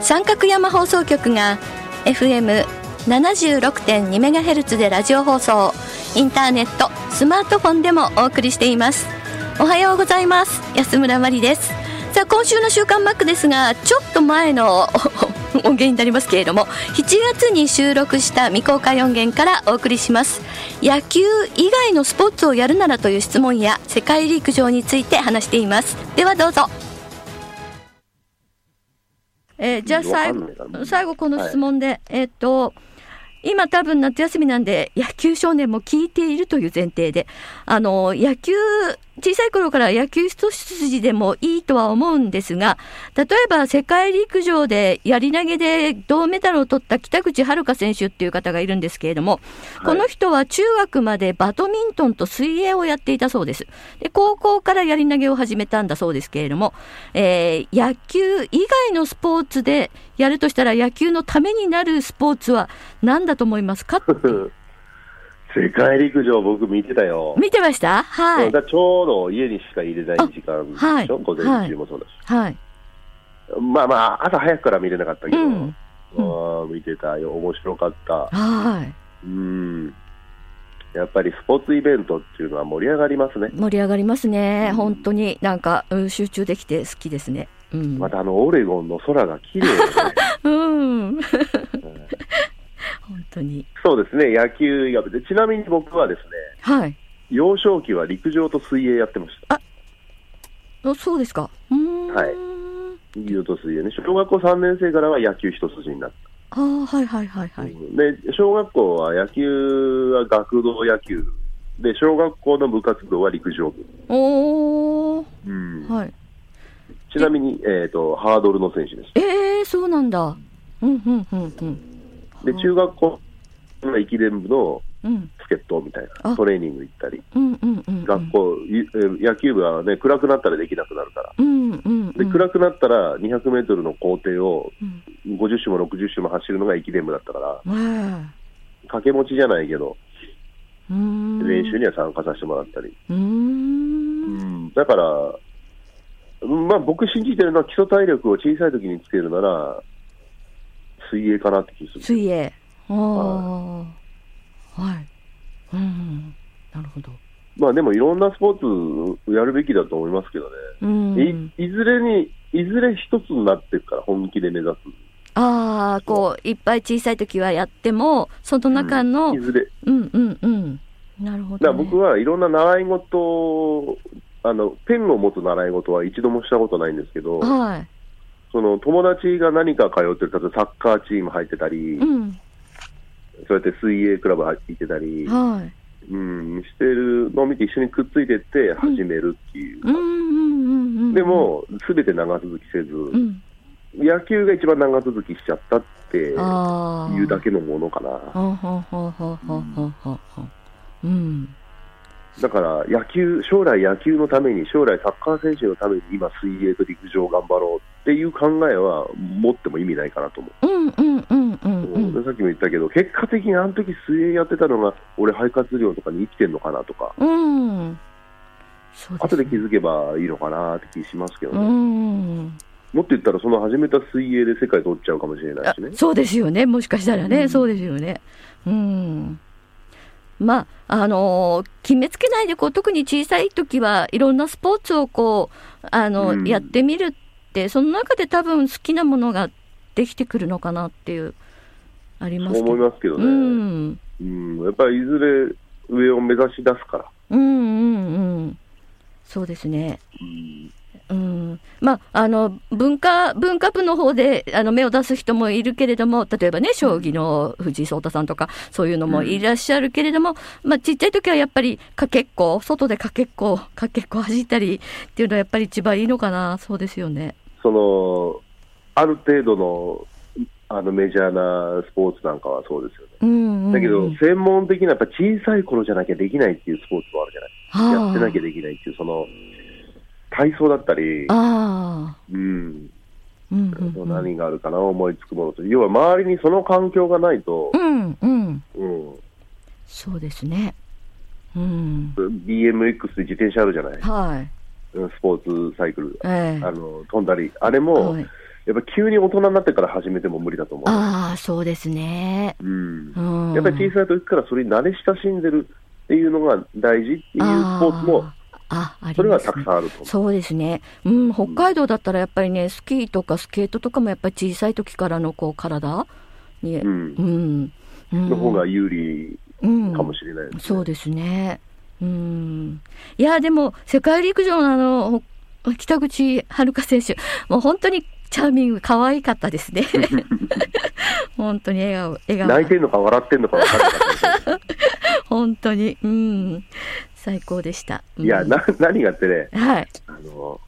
三角山放送局が FM76.2MHz でラジオ放送インターネットスマートフォンでもお送りしています。おはようございます。安村まりです。さあ今週の週刊マックですがちょっと前の 音源になりますけれども7月に収録した未公開音源からお送りします。野球以外のスポーツをやるならという質問や世界陸上について話しています。ではどうぞ。えーじゃあ最後最後この質問で、えーっと今多分夏休みなんで野球少年も聞いているという前提であの野球小さい頃から野球一筋でもいいとは思うんですが例えば世界陸上でやり投げで銅メダルを取った北口榛花選手っていう方がいるんですけれども、この人は中学までバドミントンと水泳をやっていたそうです。で高校からやり投げを始めたんだそうですけれども、えー野球以外のスポーツでやるとしたら野球のためになるスポーツは何だと思いますか 世界陸上、僕見てたよ。見てました？はい。だちょうど家にしか入れない時間でしょ、あはい。午前中もそうだし、はい。まあまあ、朝早くから見れなかったけど、うん。あー見てたよ、面白かった。はい。うん。やっぱりスポーツイベントっていうのは盛り上がりますね。盛り上がりますね。本当に。なんか、うん集中できて好きですね。うん、またあのオレゴンの空が綺麗でね。うん 本当に。そうですね、野球以外で、ちなみに僕はですね、はい。幼少期は陸上と水泳やってました。あそうですか。はい。陸上と水泳ね。小学校3年生からは野球一筋になった。ああはいはいはいはい、で小学校は野球は学童野球で小学校の部活動は陸上部、おおうん。はい。ちなみに、えー、とハードルの選手でしええそうなんだ。うんうんうんうん。たで中学校の駅伝部のうん。助っ人みたいあ。なトレーニング行ったり。うんうんうん学校、野球部は、ね、暗くなったらできなくなるから。うんうんで暗くなったら200メートルの校程をうん。50周も60周も走るのが駅伝部だったからわ掛け持ちじゃないけど練習には参加させてもらったり、うーん。だから、まあ、僕信じてるのは基礎体力を小さい時につけるなら、水泳かなって気がする。水泳。ああはい。うんなるほど。まあでもいろんなスポーツやるべきだと思いますけどね。うん。いいずれに、いずれ一つになっていくから、本気で目指す。ああこういっぱい小さい時はやってもその中の、いずれ。うんうんうん。なるほど、ね、だから僕はいろんな習い事を、あの、ペンを持つ習い事は一度もしたことないんですけど、はいその友達が何か通ってる、例えばサッカーチーム入ってたり、うん、そうやって水泳クラブ入ってたり、はい、うん、してるのを見て一緒にくっついてって始めるっていう。でも、すべて長続きせず、うん、野球が一番長続きしちゃったっていうだけのものかな。うん。だから野球、将来野球のために、将来サッカー選手のために今水泳と陸上頑張ろうっていう考えは持っても意味ないかなと思う。うんうんうんうんうん。でさっきも言ったけど、結果的にあの時水泳やってたのが、俺、肺活量とかに生きてんのかなとか、うん。そう後で気づけばいいのかなって気しますけどうね。ん。もっと言ったら、その始めた水泳で世界取っちゃうかもしれないしね。そうですよね。もしかしたらね、うん。そうですよね。うんまああのー決めつけないでこう特に小さい時はいろんなスポーツをこうあの、うんやってみるってその中で多分好きなものができてくるのかなっていう、あります。思いますけどね。うん。うん、やっぱりいずれ上を目指し出すから。うんうんうん。そうですね。うんうん、まあ、あの文化文化部の方であの目を出す人もいるけれども、例えばね、将棋の藤井聡太さんとか、そういうのもいらっしゃるけれども、まあ、ちっちゃい時はやっぱりかけっこ、外でかけっこ、かけっこ走ったりっていうのはやっぱり一番いいのかな、そうですよね。その、ある程度のあのメジャーなスポーツなんかはそうですよね。うんうんうん、だけど、専門的なやっぱ小さい頃じゃなきゃできないっていうスポーツもあるじゃない。はあやってなきゃできないっていう、その、体操だったり、ああ、うん、うんうんうん、何があるかな、思いつくものと、要は周りにその環境がないとう、んうん、うん、そうですね。うん、BMX で自転車あるじゃない、はい、うんスポーツサイクル、ええ。あの飛んだり、あれも、はい。やっぱ急に大人になってから始めても無理だと思う。ああ、そうですね。うん。うん、やっぱり小さい時からそれに慣れ親しんでるっていうのが大事っていうスポーツも、あーあありますねそれはたくさんあると思う。そうですね、うん、北海道だったらやっぱりね、スキーとかスケートとかもやっぱり小さい時からのこう体に、ううんん、うん、の方が有利うんかもしれないですね。そうですね。うん、いや、でも、世界陸上のあの、ほ北口榛花選手、もう本当にチャーミング、可愛かったですね。本当に笑顔、笑顔。泣いてんのか笑ってんのか分からなかったです 本当に、うん、最高でした。うんいや、な、何がってね、はい。あの、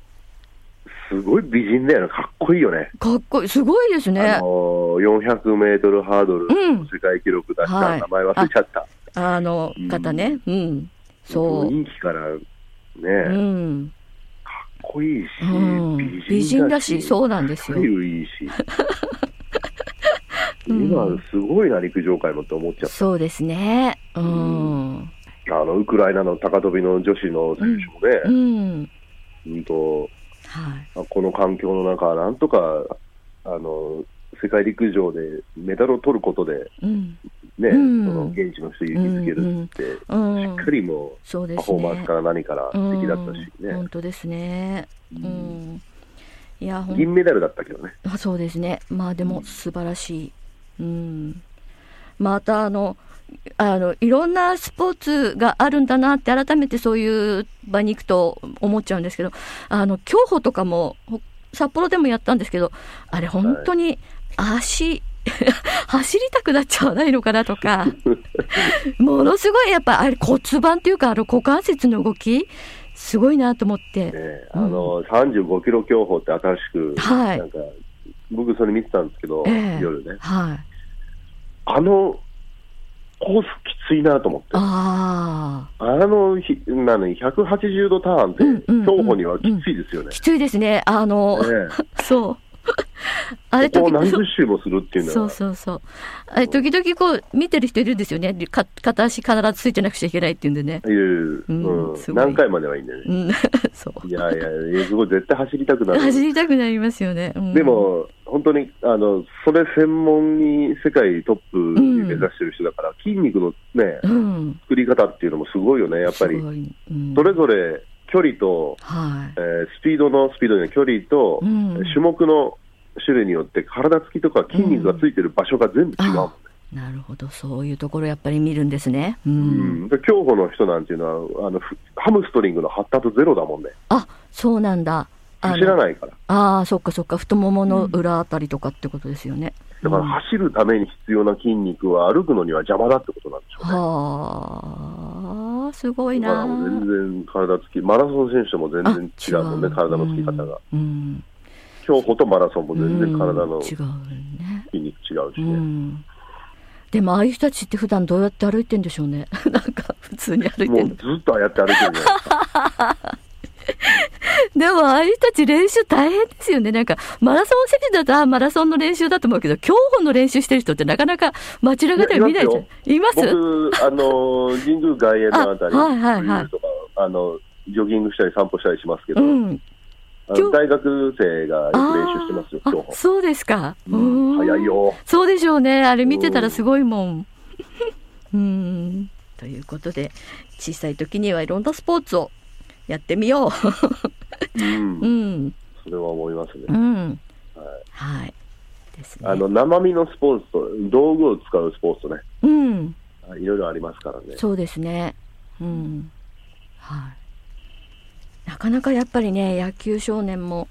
すごい美人だよね。かっこいいよね。かっこいい、すごいですねあ。の、400メートルハードルうん世界記録出した、はい名前忘れちゃった。あの方ね。うん。そう。雰囲気からね、うかっん。こいいし、うん、美人だし、そうなんですよ。いいし。今、すごいな、陸上界もって思っちゃった。そうですね。うん。あの、ウクライナの高跳びの女子の選手もね、うん。うんと、はい。この環境の中、なんとか、あの、世界陸上でメダルを取ることで、うん。ね、うんその現地の人を勇気づけるって、うん。しっかりもそうですうパフォーマンスねか。ら何から素敵だったしね、うん本当ですね。ううんん。いや、銀メダルだったけどね。あそうですね。まあでも素晴らしい。うん。またあの、あの、いろんなスポーツがあるんだなって改めてそういう場に行くと思っちゃうんですけど、あの、競歩とかもほ札幌でもやったんですけど、あれ本当に足、走りたくなっちゃわないのかなとか、ものすごいやっぱあれ骨盤っていうかあの股関節の動き、すごいなと思って。ねあの35キロ競歩って新しく、はいなんか僕、それ見てたんですけど、ええ夜ね、はい。あのコースきついなと思って、あああ。のひなのに180度ターンって、競歩にはきついですよね。きついですね。あの、ね そう。あれ時々何十周もするっていうのそうは、そうそう。あれ時々こう見てる人いるんですよね。か片足必ずついてなくちゃいけないっていうんでね。いう、うんうん何回まではいいんだよね。うん、そう。いやいやいや、すごい、絶対走りたくなる。走りたくなりますよね。うんで、も、本当に、あの、それ専門に世界トップに目指してる人だから、筋肉のね、うん。作り方っていうのもすごいよね、やっぱりうんそれぞれ距離と、はえースピードのスピードの距離と、うん種目の種類によって体つきとか筋肉がついてる場所が全部違うもんね。い。なるほど。そういうところやっぱり見るんですね。う。うんん、で競歩の人なんていうのはあのふハムストリングの発達ゼロだもんね、あ、そうなんだ。走らないから、ああ、そっかそっか。太ももの裏あたりとかってことですよね。だから走るために必要な筋肉は歩くのには邪魔だってことなんでしょうね。はあ、すごいな。全然体つき、マラソン選手とも全然違うもんね、体のつき方が。うん。競歩とマラソンも全然体の筋。肉違うしうね。ん。でもああいう人たちって普段どうやって歩いてんでしょうね。なんか普通に歩いもうてんの。ずっとああやって歩いてるじゃないですか。でもああいう人たち練習大変ですよね。なんかマラソン選手だとあマラソンの練習だと思うけど、競歩の練習してる人ってなかなか街中では見ないじゃん。います僕、あの、神宮外苑のあたり、あはいはいはいとか、あの、ジョギングしたり散歩したりしますけど、うん。大学生がよく練習してますよ、あ競歩。そうですか。うんうん早いよ。そうでしょうね。あれ見てたらすごいもん。うん。ということで、小さい時にはいろんなスポーツをやってみようんう。うん。それは思いますね。うん。はいはい。ですね。あの生身のスポーツと道具を使うスポーツとね、うん、いろいろありますからね。そうですね。うん。はい。なかなかやっぱりね、野球少年も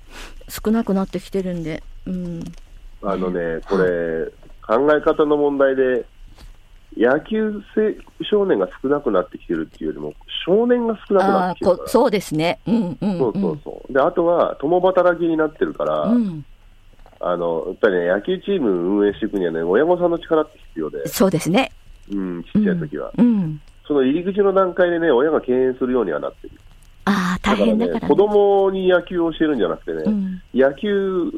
少なくなってきてるんで、うん。あのね、これ、考え方の問題で、野球生少年が少なくなってきてるっていうよりも、少年が少なくなってきてるから。こそうですね。うんうん、うん。そうそうそう。で、あとは、共働きになってるから、うん。あの、やっぱりね、野球チーム運営していくにはね、親御さんの力って必要で、そうですね。うん、ちっちゃい時は。うん。その入り口の段階でね、親が敬遠するようにはなってる。だから、ね、子供に野球を教えるんじゃなくてね、うん野球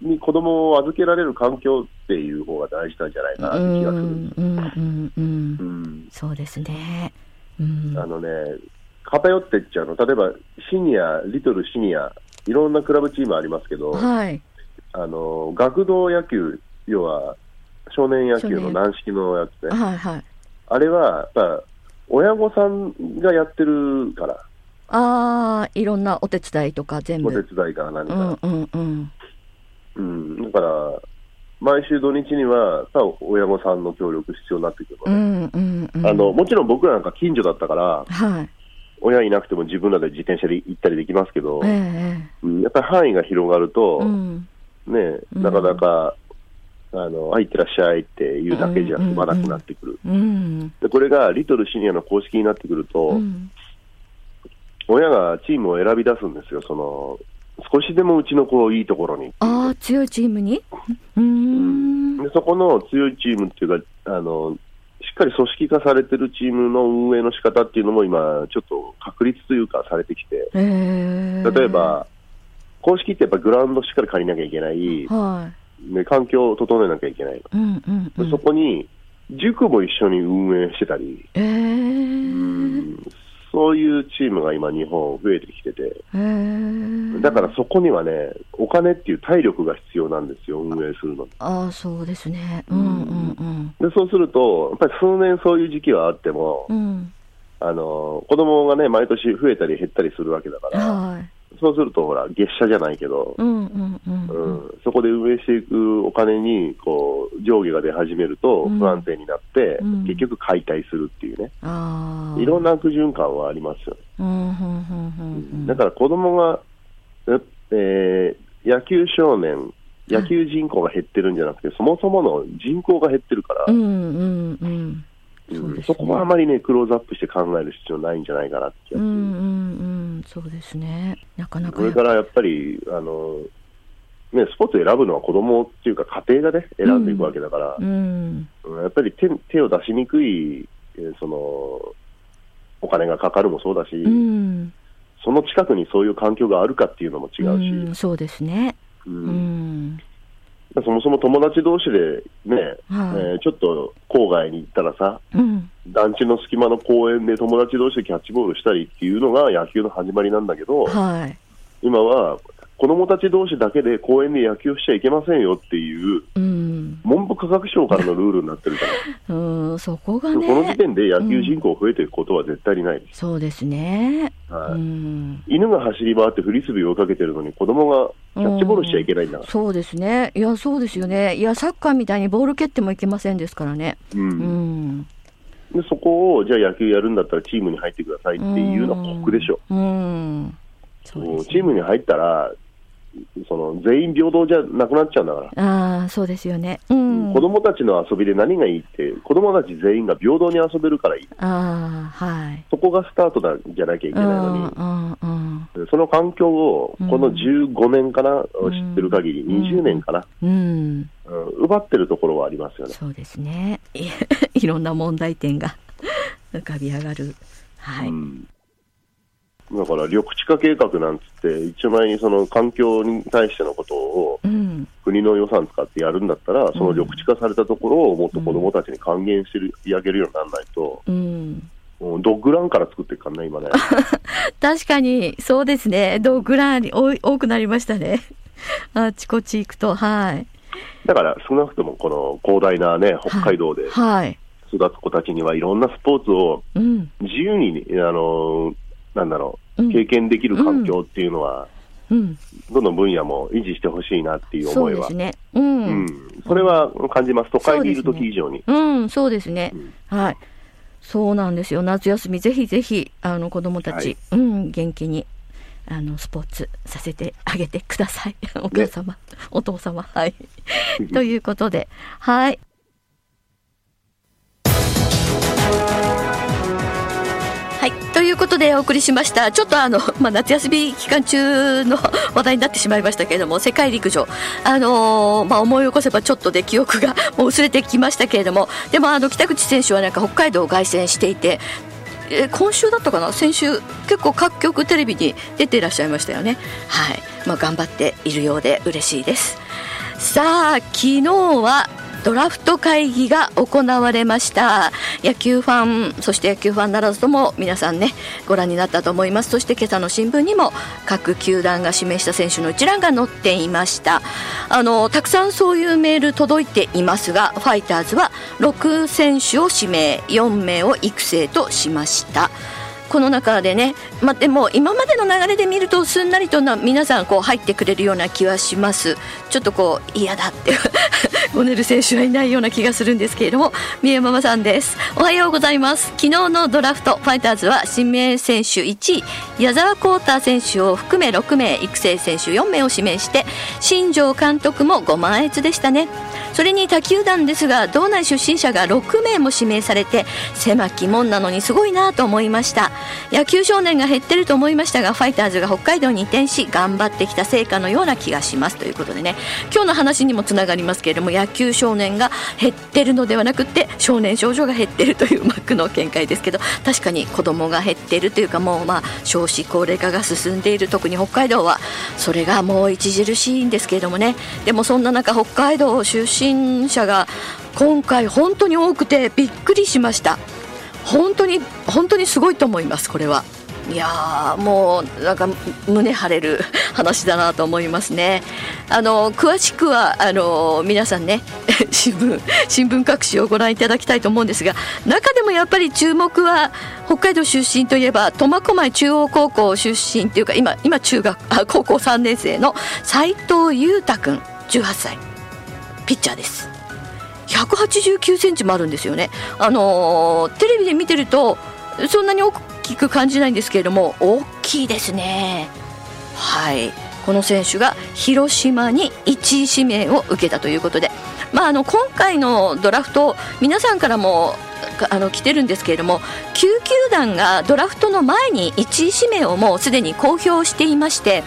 に子供を預けられる環境っていう方が大事なんじゃないかなって気がする。うんうんうんうんうんそうですね。うん。あのね、偏ってっちゃうの、例えばシニア、リトルシニア、いろんなクラブチームありますけど、はい。あの学童野球、要は少年野球の軟式のやつね、はいはい。あれはやっぱ親御さんがやってるから、ああ、いろんなお手伝いとか全部。お手伝いから何うんか、うんうん。うんだから、毎週土日には、やっぱ親御さんの協力必要になってくるうのね、んうんうん。あのもちろん僕らなんか近所だったから、はい。親いなくても自分らで自転車で行ったりできますけど、ええうんやっぱり範囲が広がると、うん。ね、うんなかなか、あの、あ、いってらっしゃいっていうだけじゃ済まなくなってくる。うん。で、これがリトルシニアの公式になってくると、うん。親がチームを選び出すんですよ。その、少しでもうちの子をいいところに。ああ、強いチームに？うーん。で、そこの強いチームっていうか、あの、しっかり組織化されてるチームの運営の仕方っていうのも今、ちょっと確立というかされてきて、ええ例えば、公式ってやっぱグラウンドしっかり借りなきゃいけない、はね、環境を整えなきゃいけない。い。うんうんうでん。そこに、塾も一緒に運営してたり、ええそういうチームが今、日本増えてきてて、ええだからそこにはね、お金っていう体力が必要なんですよ、運営するのに。ああ、そうですね。うんうんうん。でそうすると、やっぱり数年そういう時期はあっても、うん。あの子供がね、毎年増えたり減ったりするわけだから、はい。そうすると、ほら、月謝じゃないけど、そこで運営していくお金にこう上下が出始めるとうん不安定になって、うん結局解体するっていうね。いろんな悪循環はありますよね。だから子供が、えー野球少年、野球人口が減ってるんじゃなくて、そもそもの人口が減ってるから、うんうんうん。うんそこはあまりね、クローズアップして考える必要ないんじゃないかなって気がするうんうんうん。そうですね。なかなかこれからやっぱり、あのね、スポーツ選ぶのは子供っていうか、家庭がね、選んでいくわけだから、うん。うんやっぱり手手を出しにくい、えーそのお金がかかるもそうだし、うん。その近くにそういう環境があるかっていうのも違うし、うんそうですね。ううんん。そもそも友達同士でね、はいえーちょっと郊外に行ったらさ、うん。団地の隙間の公園で友達同士でキャッチボールしたりっていうのが野球の始まりなんだけど、はい。今は子供たち同士だけで公園で野球しちゃいけませんよっていう、うん。文部科学省からのルールになってるから、うん、そこがこの時ね。点で野球人口増えていくことは絶対にない。そうですね。はいうん。犬が走り回ってフリスビーを追いかけてるのに子供がキャッチボールしちゃいけないんだから。そうですね。いや、そうですよね。いや、サッカーみたいにボール蹴ってもいけませんですからね。うんうん。でそこをじゃあ野球やるんだったらチームに入ってくださいっていうのは酷でしょ。うん。そうですねチームに入ったらその全員平等じゃなくなっちゃうんだから、ああ、そうですよね。うん。子供たちの遊びで何がいいって子供たち全員が平等に遊べるからいいああ、はい。そこがスタートだじゃなきゃいけないのに、うんうんうん。その環境をこの15年かな、ん知ってる限り、うん20年かな、うん。うん奪ってるところはありますよね。そうですね。い いろんな問題点が浮かび上がる。はい。うんだから緑地化計画なんつって、一応前にその環境に対してのことをうん。国の予算使ってやるんだったら、その緑地化されたところをもっと子どもたちに還元してるやげるようにならないと、うん。ドッグランから作っていくからね、今ね。確かに、そうですね。ドッグラン多い多くなりましたね。あちこち行くと、はい。だから少なくともこの広大なね、北海道ではい。育つ子たちにはいろんなスポーツをうん。自由に、あの、なんだろう経験できる環境っていうのは、うん、どの分野も維持してほしいなっていうそ思いは、うですね。うん、うん、それは感じます、都会にいる時以上に。うん、そうですね。うんはい。そうなんですよ。夏休みぜひぜひあの子供たち、はいうん元気にあのスポーツさせてあげてください。お母様、お父様、はい。ということで、はい。はい。ということでお送りしました。ちょっとあの、まあ、夏休み期間中の話題になってしまいましたけれども、世界陸上、あのーまあ、思い起こせばちょっとで記憶が もう薄れてきましたけれども、でもあの、北口選手はなんか北海道を凱旋していて、え今週だったかな？先週結構各局テレビに出ていらっしゃいましたよね。はい、まあ、頑張っているようで嬉しいです。さあ昨日はドラフト会議が行われました。野球ファンそして野球ファンならずとも皆さんねご覧になったと思います。そして今朝の新聞にも各球団が指名した選手の一覧が載っていました。あのたくさんそういうメール届いていますがファイターズは6選手を指名4名を育成としました。この中でね、まあ、でも今までの流れで見るとすんなりとな皆さんこう入ってくれるような気はします。ちょっとこう嫌だってゴ ネル選手はいないような気がするんですけれども三重ママさんです。おはようございます。昨日のドラフトファイターズは指名選手1位矢沢浩太選手を含め6名育成選手4名を指名して新庄監督もご満悦でしたね。それに他球団ですが道内出身者が6名も指名されて狭き門なのにすごいなと思いました。野球少年が減ってると思いましたがファイターズが北海道に移転し頑張ってきた成果のような気がします。ということでね今日の話にもつながりますけれども野球少年が減ってるのではなくて少年少女が減ってるというマックの見解ですけど確かに子供が減ってるというかもうまあ少子高齢化が進んでいる。特に北海道はそれがもう著しいんですけれどもね。でもそんな中北海道出身者が今回本当に多くてびっくりしました。本当に本当にすごいと思いますこれは。いやーもうなんか胸張れる話だなと思いますね。あの詳しくはあの皆さんね 新聞新聞各紙をご覧いただきたいと思うんですが中でもやっぱり注目は北海道出身といえば苫小牧中央高校出身っていうか今今中学あ高校3年生の斉藤裕太君18歳。ピッチャーです189センチもあるんですよね。あのーテレビで見てるとそんなに大きく感じないんですけれども大きいですね。はい。この選手が広島に1位指名を受けたということで、まあ、あの今回のドラフト皆さんからもあの来てるんですけれども9球団がドラフトの前に1位指名をもうすでに公表していまして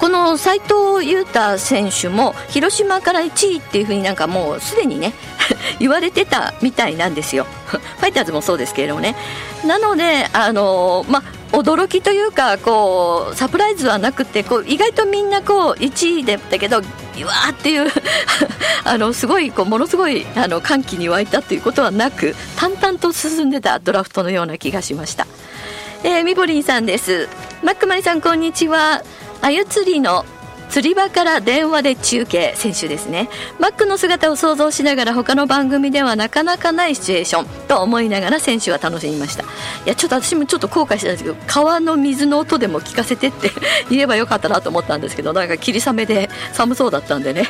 この斉藤裕太選手も広島から1位っていうふうになんかもうすでにね 言われてたみたいなんですよ ファイターズもそうですけれどもねなのであのまあ驚きというかこうサプライズはなくてこう意外とみんなこう1位だったけどうわーっていう あのすごいこうものすごいあの歓喜に沸いたということはなく淡々と進んでたドラフトのような気がしました。えー、みぼりんさんです。マックマリさんこんにちは。あゆ釣りの釣り場から電話で中継選手ですね。マックの姿を想像しながら他の番組ではなかなかないシチュエーションと思いながら選手は楽しみました。いやちょっと私もちょっと後悔したんですけど川の水の音でも聞かせてって言えばよかったなと思ったんですけどなんか霧雨で寒そうだったんでね、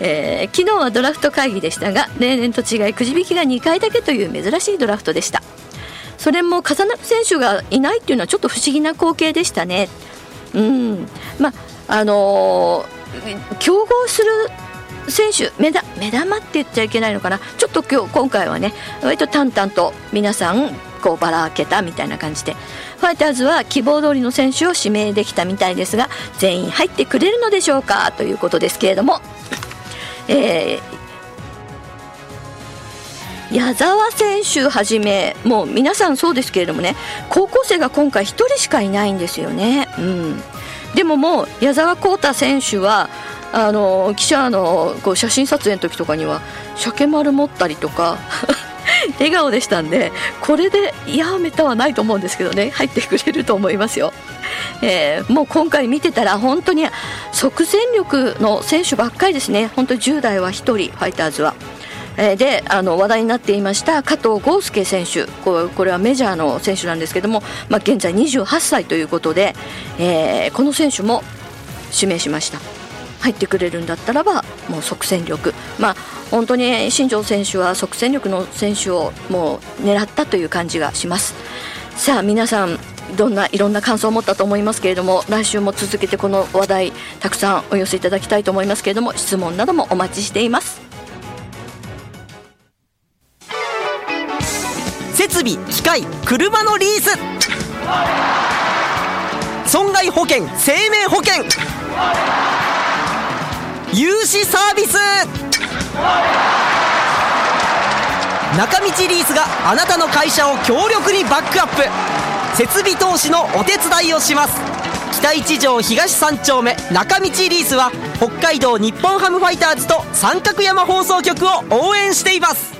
えー昨日はドラフト会議でしたが例年と違いくじ引きが2回だけという珍しいドラフトでした。それも重なる選手がいないっていうのはちょっと不思議な光景でしたね。うん。まあのー競合する選手目だ目玉って言っちゃいけないのかな。ちょっと今日今回はね割と淡々と皆さんこうばらけたみたいな感じでファイターズは希望通りの選手を指名できたみたいですが全員入ってくれるのでしょうか？ということですけれども、えー矢沢選手はじめもう皆さんそうですけれどもね高校生が今回1人しかいないんですよね。うん、でももう矢沢浩太選手はあの記者のこう写真撮影の時とかには鮭丸持ったりとか 笑顔でしたんでこれでやめたはないと思うんですけどね入ってくれると思いますよ。えーもう今回見てたら本当に即戦力の選手ばっかりですね本当に10代は1人ファイターズは。えーであの話題になっていました加藤豪介選手。これはメジャーの選手なんですけども、まあ、現在28歳ということで、えーこの選手も指名しました。入ってくれるんだったらばもう即戦力。まあ本当に新庄選手は即戦力の選手をもう狙ったという感じがします。さあ皆さんどんないろんな感想を持ったと思いますけれども来週も続けてこの話題たくさんお寄せいただきたいと思いますけれども質問などもお待ちしています。設備機械車のリース。損害保険生命保険。融資サービス。中道リースがあなたの会社を強力にバックアップ。設備投資のお手伝いをします。北一条東三丁目中道リースは北海道日本ハムファイターズと三角山放送局を応援しています。